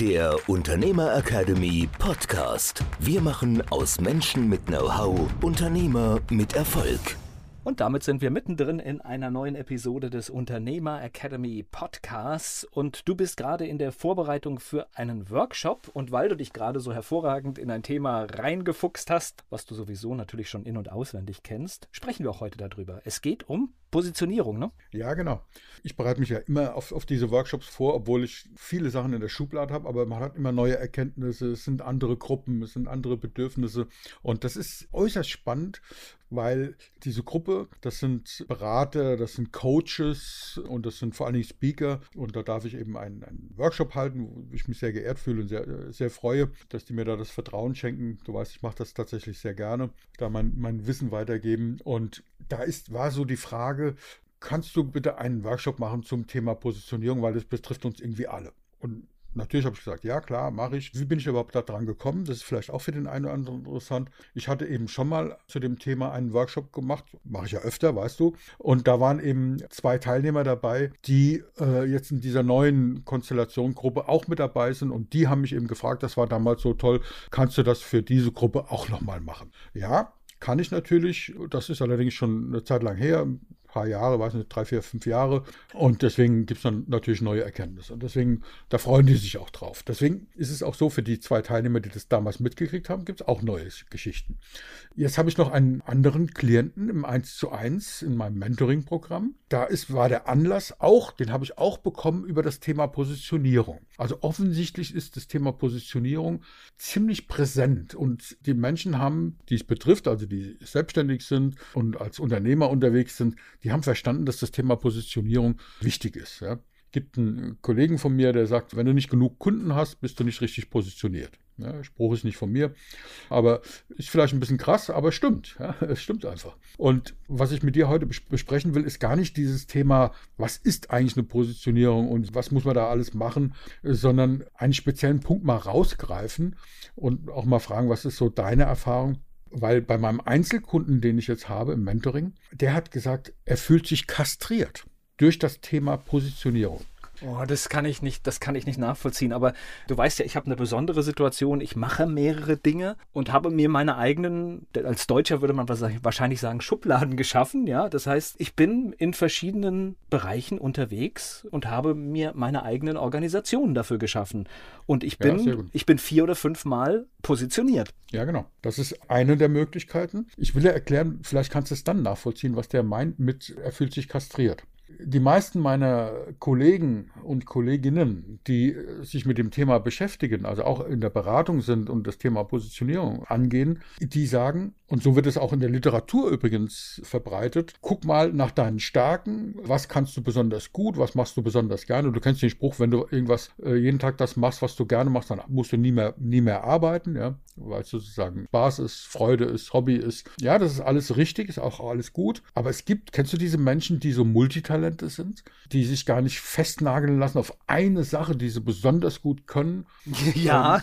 der Unternehmer Academy Podcast. Wir machen aus Menschen mit Know-how Unternehmer mit Erfolg. Und damit sind wir mittendrin in einer neuen Episode des Unternehmer Academy Podcasts. Und du bist gerade in der Vorbereitung für einen Workshop. Und weil du dich gerade so hervorragend in ein Thema reingefuchst hast, was du sowieso natürlich schon in- und auswendig kennst, sprechen wir auch heute darüber. Es geht um Positionierung, ne? Ja, genau. Ich bereite mich ja immer auf, auf diese Workshops vor, obwohl ich viele Sachen in der Schublade habe, aber man hat immer neue Erkenntnisse, es sind andere Gruppen, es sind andere Bedürfnisse. Und das ist äußerst spannend, weil diese Gruppe, das sind Berater, das sind Coaches und das sind vor allen Dingen Speaker. Und da darf ich eben einen, einen Workshop halten, wo ich mich sehr geehrt fühle und sehr, sehr freue, dass die mir da das Vertrauen schenken. Du weißt, ich mache das tatsächlich sehr gerne, da mein, mein Wissen weitergeben. Und da ist, war so die Frage, kannst du bitte einen Workshop machen zum Thema Positionierung, weil das betrifft uns irgendwie alle. Und natürlich habe ich gesagt, ja klar, mache ich. Wie bin ich überhaupt da dran gekommen? Das ist vielleicht auch für den einen oder anderen interessant. Ich hatte eben schon mal zu dem Thema einen Workshop gemacht, mache ich ja öfter, weißt du. Und da waren eben zwei Teilnehmer dabei, die äh, jetzt in dieser neuen Konstellation-Gruppe auch mit dabei sind. Und die haben mich eben gefragt, das war damals so toll, kannst du das für diese Gruppe auch nochmal machen? Ja, kann ich natürlich. Das ist allerdings schon eine Zeit lang her, paar Jahre, weiß nicht, drei, vier, fünf Jahre. Und deswegen gibt es dann natürlich neue Erkenntnisse. Und deswegen, da freuen die sich auch drauf. Deswegen ist es auch so, für die zwei Teilnehmer, die das damals mitgekriegt haben, gibt es auch neue Geschichten. Jetzt habe ich noch einen anderen Klienten im 1 zu 1 in meinem Mentoring-Programm. Da ist, war der Anlass auch, den habe ich auch bekommen über das Thema Positionierung. Also offensichtlich ist das Thema Positionierung ziemlich präsent und die Menschen haben, die es betrifft, also die selbstständig sind und als Unternehmer unterwegs sind, die haben verstanden, dass das Thema Positionierung wichtig ist. Ja. Gibt einen Kollegen von mir, der sagt, wenn du nicht genug Kunden hast, bist du nicht richtig positioniert. Ja, Spruch ist nicht von mir, aber ist vielleicht ein bisschen krass, aber stimmt. Ja, es stimmt einfach. Und was ich mit dir heute besprechen will, ist gar nicht dieses Thema, was ist eigentlich eine Positionierung und was muss man da alles machen, sondern einen speziellen Punkt mal rausgreifen und auch mal fragen, was ist so deine Erfahrung? Weil bei meinem Einzelkunden, den ich jetzt habe im Mentoring, der hat gesagt, er fühlt sich kastriert durch das Thema Positionierung. Oh, das kann ich nicht, das kann ich nicht nachvollziehen. Aber du weißt ja, ich habe eine besondere Situation. Ich mache mehrere Dinge und habe mir meine eigenen, als Deutscher würde man wahrscheinlich sagen, Schubladen geschaffen. Ja, das heißt, ich bin in verschiedenen Bereichen unterwegs und habe mir meine eigenen Organisationen dafür geschaffen. Und ich bin, ja, ich bin vier oder fünf Mal positioniert. Ja, genau. Das ist eine der Möglichkeiten. Ich will ja erklären, vielleicht kannst du es dann nachvollziehen, was der meint mit, er fühlt sich kastriert die meisten meiner Kollegen und Kolleginnen, die sich mit dem Thema beschäftigen, also auch in der Beratung sind und das Thema Positionierung angehen, die sagen, und so wird es auch in der Literatur übrigens verbreitet, guck mal nach deinen Stärken, was kannst du besonders gut, was machst du besonders gerne. Du kennst den Spruch, wenn du irgendwas äh, jeden Tag das machst, was du gerne machst, dann musst du nie mehr, nie mehr arbeiten, ja, weil es sozusagen Spaß ist, Freude ist, Hobby ist. Ja, das ist alles richtig, ist auch alles gut. Aber es gibt, kennst du diese Menschen, die so Multitalente sind, die sich gar nicht festnageln lassen auf eine Sache, die sie besonders gut können? Ja,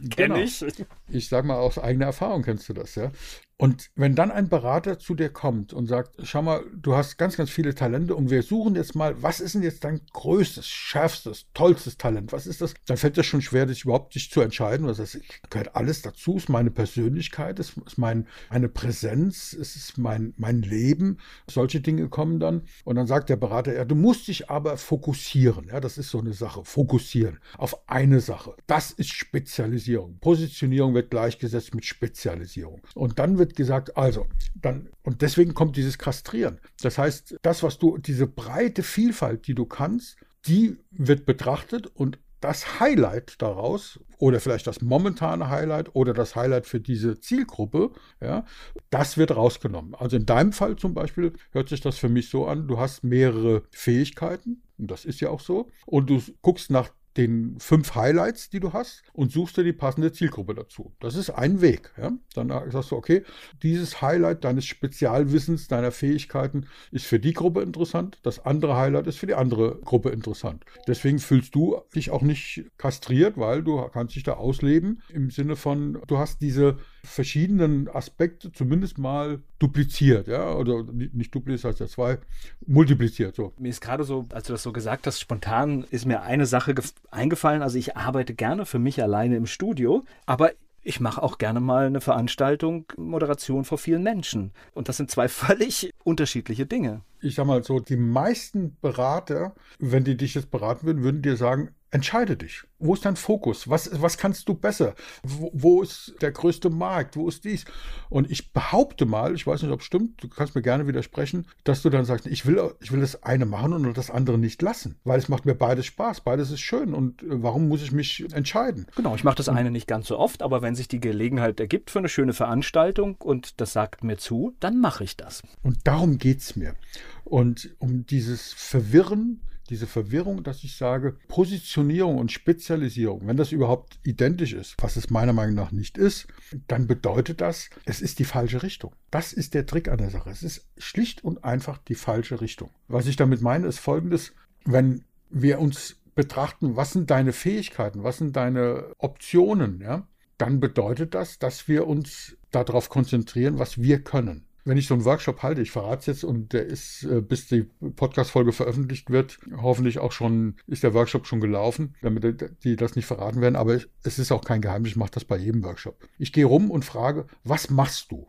genau. ich. Ich sage mal aus eigener Erfahrung kennst du das, ja. Und wenn dann ein Berater zu dir kommt und sagt, schau mal, du hast ganz, ganz viele Talente und wir suchen jetzt mal, was ist denn jetzt dein größtes, schärfstes, tollstes Talent? Was ist das? Dann fällt das schon schwer, dich überhaupt dich zu entscheiden. Was heißt, gehört alles dazu, ist meine Persönlichkeit, ist, ist mein, meine Präsenz, ist es mein, mein Leben. Solche Dinge kommen dann. Und dann sagt der Berater, ja, du musst dich aber fokussieren. Ja, das ist so eine Sache. Fokussieren auf eine Sache. Das ist Spezialisierung. Positionierung wird gleichgesetzt mit Spezialisierung. Und dann wird wird gesagt, also, dann, und deswegen kommt dieses Kastrieren. Das heißt, das, was du, diese breite Vielfalt, die du kannst, die wird betrachtet und das Highlight daraus oder vielleicht das momentane Highlight oder das Highlight für diese Zielgruppe, ja, das wird rausgenommen. Also in deinem Fall zum Beispiel hört sich das für mich so an, du hast mehrere Fähigkeiten, und das ist ja auch so, und du guckst nach den fünf Highlights, die du hast, und suchst dir die passende Zielgruppe dazu. Das ist ein Weg. Ja? Dann sagst du, okay, dieses Highlight deines Spezialwissens, deiner Fähigkeiten ist für die Gruppe interessant, das andere Highlight ist für die andere Gruppe interessant. Deswegen fühlst du dich auch nicht kastriert, weil du kannst dich da ausleben im Sinne von, du hast diese verschiedenen Aspekte zumindest mal dupliziert, ja, oder nicht dupliziert, heißt ja zwei, multipliziert. So. Mir ist gerade so, als du das so gesagt hast, spontan ist mir eine Sache eingefallen. Also ich arbeite gerne für mich alleine im Studio, aber ich mache auch gerne mal eine Veranstaltung, Moderation vor vielen Menschen. Und das sind zwei völlig unterschiedliche Dinge. Ich sag mal so, die meisten Berater, wenn die dich jetzt beraten würden, würden dir sagen, Entscheide dich. Wo ist dein Fokus? Was, was kannst du besser? Wo, wo, ist der größte Markt? Wo ist dies? Und ich behaupte mal, ich weiß nicht, ob es stimmt, du kannst mir gerne widersprechen, dass du dann sagst, ich will, ich will das eine machen und das andere nicht lassen, weil es macht mir beides Spaß, beides ist schön und äh, warum muss ich mich entscheiden? Genau, ich mache das eine nicht ganz so oft, aber wenn sich die Gelegenheit ergibt für eine schöne Veranstaltung und das sagt mir zu, dann mache ich das. Und darum geht es mir. Und um dieses Verwirren diese Verwirrung, dass ich sage, Positionierung und Spezialisierung, wenn das überhaupt identisch ist, was es meiner Meinung nach nicht ist, dann bedeutet das, es ist die falsche Richtung. Das ist der Trick an der Sache. Es ist schlicht und einfach die falsche Richtung. Was ich damit meine, ist folgendes, wenn wir uns betrachten, was sind deine Fähigkeiten, was sind deine Optionen, ja, dann bedeutet das, dass wir uns darauf konzentrieren, was wir können wenn ich so einen Workshop halte, ich verrate es jetzt und der ist, äh, bis die Podcast-Folge veröffentlicht wird, hoffentlich auch schon, ist der Workshop schon gelaufen, damit die das nicht verraten werden, aber es ist auch kein Geheimnis, ich mache das bei jedem Workshop. Ich gehe rum und frage, was machst du?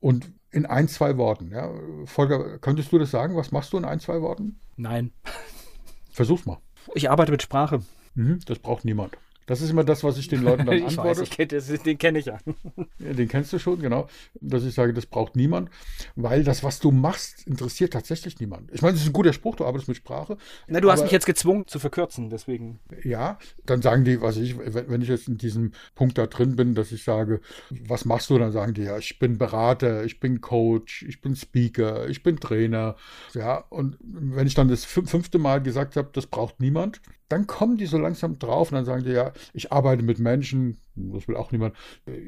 Und in ein, zwei Worten, ja. Volker, könntest du das sagen? Was machst du in ein, zwei Worten? Nein. Versuch's mal. Ich arbeite mit Sprache. Mhm, das braucht niemand. Das ist immer das, was ich den Leuten dann ich antworte. Weiß, ich kenn, das, den kenne ich ja. ja. Den kennst du schon, genau. Dass ich sage, das braucht niemand, weil das, was du machst, interessiert tatsächlich niemand. Ich meine, das ist ein guter Spruch, du arbeitest mit Sprache. Na, du hast mich jetzt gezwungen zu verkürzen, deswegen. Ja, dann sagen die, was ich, wenn ich jetzt in diesem Punkt da drin bin, dass ich sage, was machst du, dann sagen die, ja, ich bin Berater, ich bin Coach, ich bin Speaker, ich bin Trainer. Ja, und wenn ich dann das fünfte Mal gesagt habe, das braucht niemand, dann kommen die so langsam drauf und dann sagen die, ja, ich arbeite mit Menschen, das will auch niemand,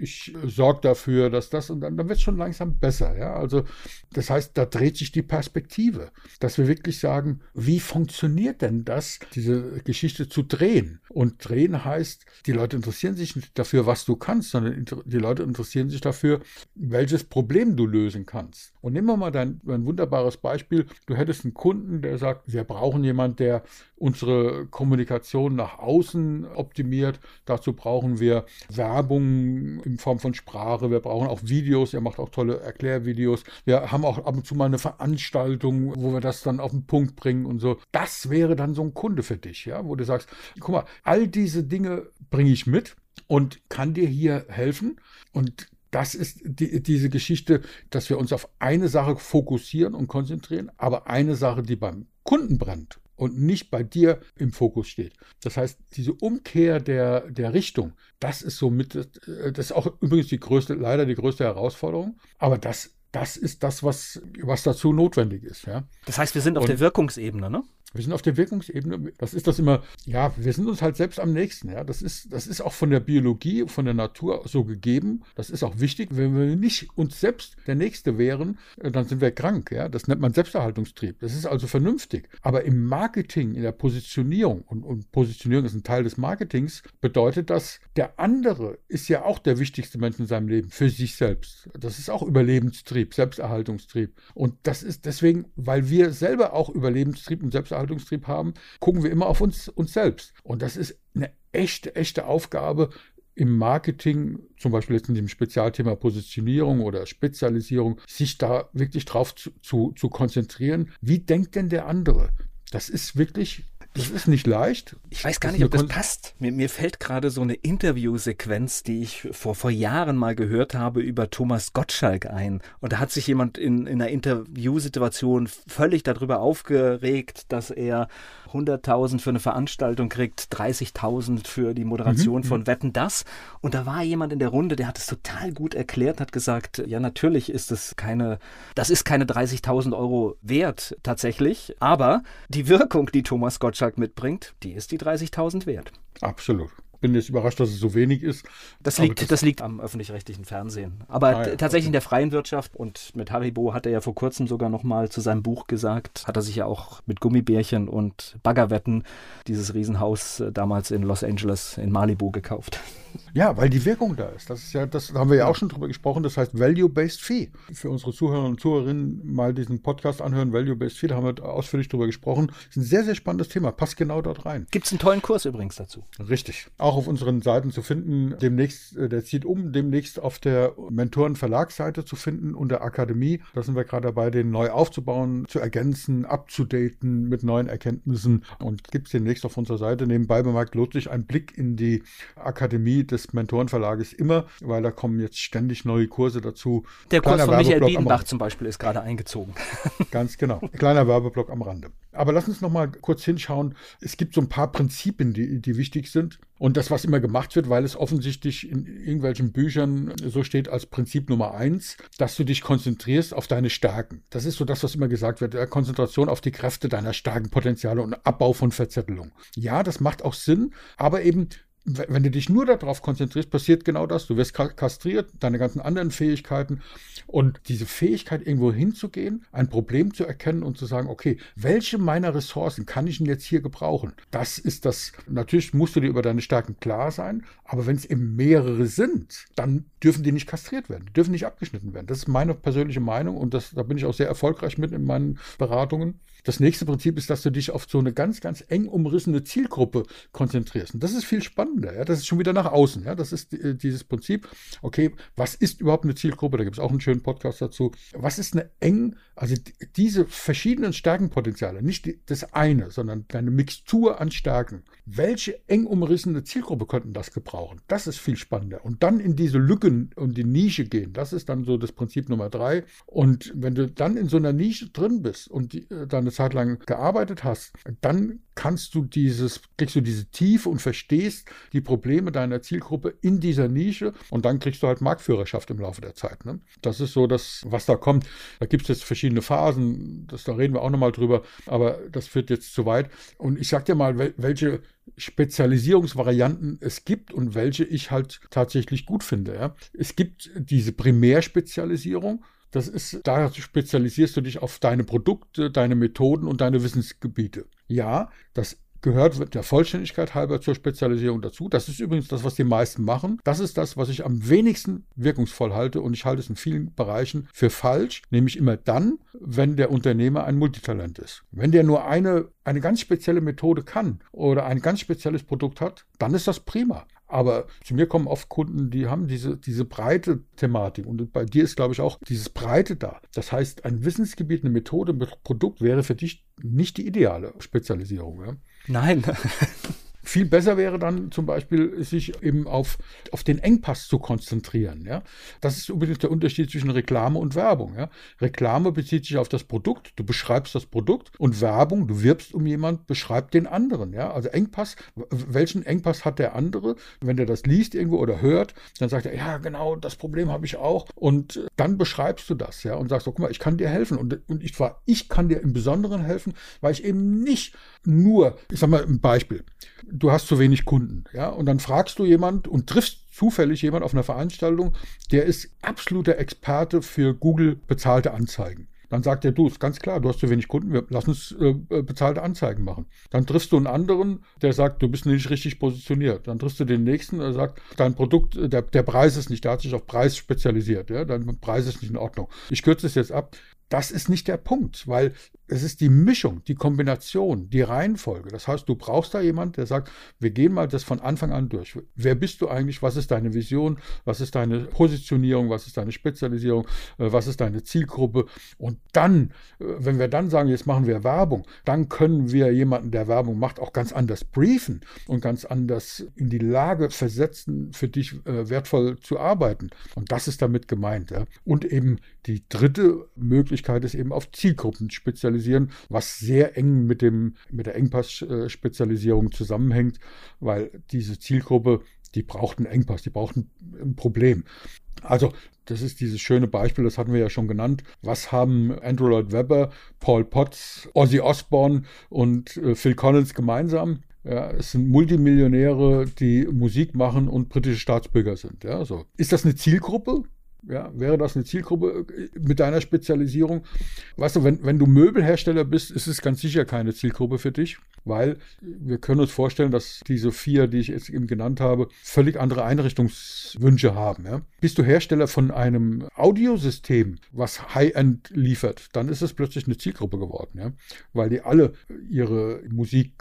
ich sorge dafür, dass das und dann, dann wird es schon langsam besser. Ja? Also das heißt, da dreht sich die Perspektive, dass wir wirklich sagen, wie funktioniert denn das, diese Geschichte zu drehen? Und drehen heißt, die Leute interessieren sich nicht dafür, was du kannst, sondern die Leute interessieren sich dafür, welches Problem du lösen kannst. Und nehmen wir mal dein, ein wunderbares Beispiel. Du hättest einen Kunden, der sagt, wir brauchen jemanden, der unsere Kommunikation nach außen optimiert. Dazu brauchen wir Werbung in Form von Sprache. Wir brauchen auch Videos. Er macht auch tolle Erklärvideos. Wir haben auch ab und zu mal eine Veranstaltung, wo wir das dann auf den Punkt bringen und so. Das wäre dann so ein Kunde für dich, ja, wo du sagst, guck mal, all diese Dinge bringe ich mit und kann dir hier helfen. Und das ist die, diese Geschichte, dass wir uns auf eine Sache fokussieren und konzentrieren, aber eine Sache, die beim Kunden brennt und nicht bei dir im Fokus steht. Das heißt, diese Umkehr der, der Richtung, das ist somit, das ist auch übrigens die größte, leider die größte Herausforderung, aber das, das ist das, was, was dazu notwendig ist. Ja. Das heißt, wir sind auf und, der Wirkungsebene, ne? Wir sind auf der Wirkungsebene. Das ist das immer, ja, wir sind uns halt selbst am nächsten. Ja, das ist, das ist auch von der Biologie, von der Natur so gegeben. Das ist auch wichtig. Wenn wir nicht uns selbst der Nächste wären, äh, dann sind wir krank. Ja, das nennt man Selbsterhaltungstrieb. Das ist also vernünftig. Aber im Marketing, in der Positionierung und, und Positionierung ist ein Teil des Marketings, bedeutet das, der andere ist ja auch der wichtigste Mensch in seinem Leben für sich selbst. Das ist auch Überlebenstrieb, Selbsterhaltungstrieb. Und das ist deswegen, weil wir selber auch Überlebenstrieb und Selbsterhaltungstrieb Selbsterhaltungstrieb haben, gucken wir immer auf uns, uns selbst. Und das ist eine echte, echte Aufgabe, im Marketing, zum Beispiel jetzt in dem Spezialthema Positionierung oder Spezialisierung, sich da wirklich drauf zu, zu, zu konzentrieren. Wie denkt denn der andere? Das ist wirklich Das ist nicht leicht. Ich weiß gar nicht, ob das passt. Mir, mir fällt gerade so eine Interviewsequenz, die ich vor, vor Jahren mal gehört habe, über Thomas Gottschalk ein. Und da hat sich jemand in, in einer Interviewsituation völlig darüber aufgeregt, dass er 100.000 für eine Veranstaltung kriegt, 30.000 für die Moderation mhm. von Wetten das. Und da war jemand in der Runde, der hat es total gut erklärt, hat gesagt, ja natürlich ist es keine, das ist keine 30.000 Euro wert tatsächlich, aber die Wirkung, die Thomas Gottschalk mitbringt, die ist die 30.000 wert. Absolut bin jetzt überrascht, dass es so wenig ist. Das liegt, das, das, liegt am öffentlich-rechtlichen Fernsehen. Aber ah, ja, tatsächlich okay. in der freien Wirtschaft und mit Haribo hat er ja vor kurzem sogar nochmal zu seinem Buch gesagt, hat er sich ja auch mit Gummibärchen und Baggerwetten dieses Riesenhaus äh, damals in Los Angeles in Malibu gekauft. Ja, weil die Wirkung da ist. Das ist ja, das haben wir ja auch schon drüber gesprochen. Das heißt Value-Based Fee. Für unsere Zuhörer und Zuhörerinnen mal diesen Podcast anhören, Value-Based Fee, da haben wir ausführlich drüber gesprochen. Das ist ein sehr, sehr spannendes Thema. Passt genau dort rein. Gibt es einen tollen Kurs übrigens dazu. Richtig. Auch auf unseren Seiten zu finden. Demnächst, äh, der zieht um, demnächst auf der Mentoren-Verlagsseite zu finden unter Akademie. Da sind wir gerade dabei, den neu aufzubauen, zu ergänzen, abzudaten mit neuen Erkenntnissen und gibt es demnächst auf unserer Seite. Nebenbei bemerkt lohnt sich ein Blick in die Akademie des Mentorenverlages immer, weil da kommen jetzt ständig neue Kurse dazu. Der Kurs von Michael Biedenbach zum Beispiel ist gerade eingezogen. Ganz genau. Kleiner Werbeblock am Rande. Aber lass uns noch mal kurz hinschauen. Es gibt so ein paar Prinzipien, die, die wichtig sind. Und das, was immer gemacht wird, weil es offensichtlich in irgendwelchen Büchern so steht als Prinzip Nummer eins, dass du dich konzentrierst auf deine Stärken. Das ist so das, was immer gesagt wird. Konzentration auf die Kräfte deiner starken Potenziale und Abbau von Verzettelung. Ja, das macht auch Sinn, aber eben wenn du dich nur darauf konzentrierst, passiert genau das. Du wirst kastriert, deine ganzen anderen Fähigkeiten. Und diese Fähigkeit, irgendwo hinzugehen, ein Problem zu erkennen und zu sagen, okay, welche meiner Ressourcen kann ich denn jetzt hier gebrauchen? Das ist das. Natürlich musst du dir über deine Stärken klar sein, aber wenn es eben mehrere sind, dann dürfen die nicht kastriert werden, dürfen nicht abgeschnitten werden. Das ist meine persönliche Meinung und das, da bin ich auch sehr erfolgreich mit in meinen Beratungen. Das nächste Prinzip ist, dass du dich auf so eine ganz, ganz eng umrissene Zielgruppe konzentrierst. Und das ist viel spannender. Ja? Das ist schon wieder nach außen. Ja? Das ist äh, dieses Prinzip. Okay, was ist überhaupt eine Zielgruppe? Da gibt es auch einen schönen Podcast dazu. Was ist eine eng, also diese verschiedenen Stärkenpotenziale, nicht das eine, sondern eine Mixtur an Stärken. Welche eng umrissene Zielgruppe könnten das gebrauchen? Das ist viel spannender. Und dann in diese Lücken und die Nische gehen. Das ist dann so das Prinzip Nummer drei. Und wenn du dann in so einer Nische drin bist und die, äh, dann eine Zeit lang gearbeitet hast, dann kannst du dieses, kriegst du diese Tiefe und verstehst die Probleme deiner Zielgruppe in dieser Nische und dann kriegst du halt Marktführerschaft im Laufe der Zeit. Ne? Das ist so das, was da kommt. Da gibt es jetzt verschiedene Phasen, das, da reden wir auch nochmal drüber, aber das führt jetzt zu weit. Und ich sag dir mal, welche Spezialisierungsvarianten es gibt und welche ich halt tatsächlich gut finde. Ja. Es gibt diese Primärspezialisierung. Das ist, da spezialisierst du dich auf deine Produkte, deine Methoden und deine Wissensgebiete. Ja, das gehört der Vollständigkeit halber zur Spezialisierung dazu. Das ist übrigens das, was die meisten machen. Das ist das, was ich am wenigsten wirkungsvoll halte und ich halte es in vielen Bereichen für falsch, nämlich immer dann, wenn der Unternehmer ein Multitalent ist. Wenn der nur eine, eine ganz spezielle Methode kann oder ein ganz spezielles Produkt hat, dann ist das prima. Aber zu mir kommen oft Kunden, die haben diese, diese breite Thematik. Und bei dir ist, glaube ich, auch dieses Breite da. Das heißt, ein Wissensgebiet, eine Methode, ein Produkt wäre für dich nicht die ideale Spezialisierung. Ja? Nein. Viel besser wäre dann zum Beispiel, sich eben auf, auf den Engpass zu konzentrieren. Ja? Das ist übrigens der Unterschied zwischen Reklame und Werbung. Ja? Reklame bezieht sich auf das Produkt, du beschreibst das Produkt und Werbung, du wirbst um jemanden, beschreibt den anderen. Ja? Also Engpass, welchen Engpass hat der andere? Wenn der das liest irgendwo oder hört, dann sagt er, ja genau, das Problem habe ich auch. Und dann beschreibst du das ja? und sagst, so, guck mal, ich kann dir helfen. Und, und ich, zwar, ich kann dir im Besonderen helfen, weil ich eben nicht nur, ich sag mal ein Beispiel, du hast zu wenig Kunden, ja, und dann fragst du jemand und triffst zufällig jemand auf einer Veranstaltung, der ist absoluter Experte für Google bezahlte Anzeigen. Dann sagt er, du, ist ganz klar, du hast zu wenig Kunden, wir lass uns äh, äh, bezahlte Anzeigen machen. Dann triffst du einen anderen, der sagt, du bist nicht richtig positioniert. Dann triffst du den nächsten, der sagt, dein Produkt, der, der Preis ist nicht, der hat sich auf Preis spezialisiert, ja, dein Preis ist nicht in Ordnung. Ich kürze es jetzt ab. Das ist nicht der Punkt, weil es ist die Mischung, die Kombination, die Reihenfolge. Das heißt, du brauchst da jemand, der sagt, wir gehen mal das von Anfang an durch. Wer bist du eigentlich? Was ist deine Vision? Was ist deine Positionierung? Was ist deine Spezialisierung? Äh, was ist deine Zielgruppe? Und dann, äh, wenn wir dann sagen, jetzt machen wir Werbung, dann können wir jemanden, der Werbung macht, auch ganz anders briefen und ganz anders in die Lage versetzen, für dich äh, wertvoll zu arbeiten. Und das ist damit gemeint. Und eben die dritte Möglichkeit ist eben auf Zielgruppen spezialisieren, was sehr eng mit, dem, mit der Engpass-Spezialisierung zusammenhängt, weil diese Zielgruppe, die braucht einen Engpass, die braucht ein, Problem. Also, das ist dieses schöne Beispiel, das hatten wir ja schon genannt. Was haben Andrew Lloyd Webber, Paul Potts, Ozzy Osbourne und äh, Phil Collins gemeinsam? Ja, es sind Multimillionäre, die Musik machen und britische Staatsbürger sind. Ja, so. Ist das eine Zielgruppe? Ja, wäre das eine Zielgruppe äh, mit deiner Spezialisierung? Weißt du, wenn, wenn du Möbelhersteller bist, ist es ganz sicher keine Zielgruppe für dich, weil wir können uns vorstellen, dass diese vier, die ich jetzt eben genannt habe, völlig andere Einrichtungswünsche haben. Ja? Bist du Hersteller von einem Audiosystem, was High-End liefert, dann ist es plötzlich eine Zielgruppe geworden, ja? weil die alle ihre Musik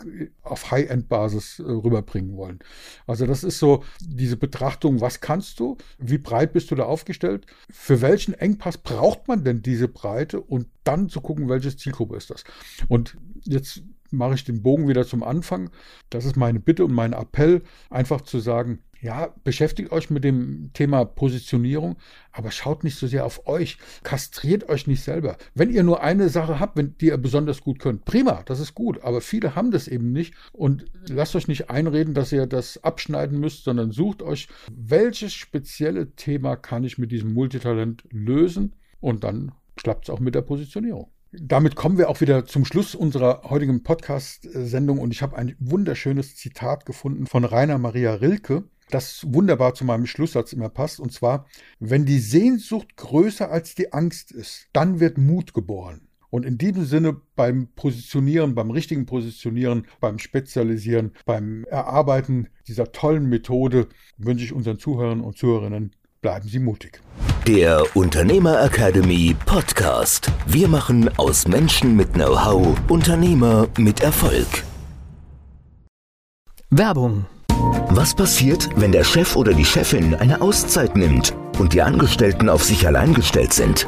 auf High-End-Basis äh, rüberbringen wollen. Also das ist so diese Betrachtung, was kannst du, wie breit bist du da aufgestellt? Für welchen Engpass braucht man denn diese Breite und dann zu gucken, welche Zielgruppe ist das? Und jetzt mache ich den Bogen wieder zum Anfang. Das ist meine Bitte und mein Appell, einfach zu sagen, ja, beschäftigt euch mit dem Thema Positionierung, aber schaut nicht so sehr auf euch. Kastriert euch nicht selber. Wenn ihr nur eine Sache habt, wenn, die ihr besonders gut könnt, prima, das ist gut. Aber viele haben das eben nicht. Und lasst euch nicht einreden, dass ihr das abschneiden müsst, sondern sucht euch, welches spezielle Thema kann ich mit diesem Multitalent lösen? Und dann klappt es auch mit der Positionierung. Damit kommen wir auch wieder zum Schluss unserer heutigen Podcast-Sendung und ich habe ein wunderschönes Zitat gefunden von Rainer Maria Rilke das wunderbar zu meinem Schlusssatz immer passt. Und zwar, wenn die Sehnsucht größer als die Angst ist, dann wird Mut geboren. Und in diesem Sinne beim Positionieren, beim richtigen Positionieren, beim Spezialisieren, beim Erarbeiten dieser tollen Methode wünsche ich unseren Zuhörern und Zuhörerinnen, bleiben Sie mutig. Der Unternehmer Academy Podcast. Wir machen aus Menschen mit Know-how Unternehmer mit Erfolg. Werbung was passiert, wenn der Chef oder die Chefin eine Auszeit nimmt und die Angestellten auf sich allein gestellt sind?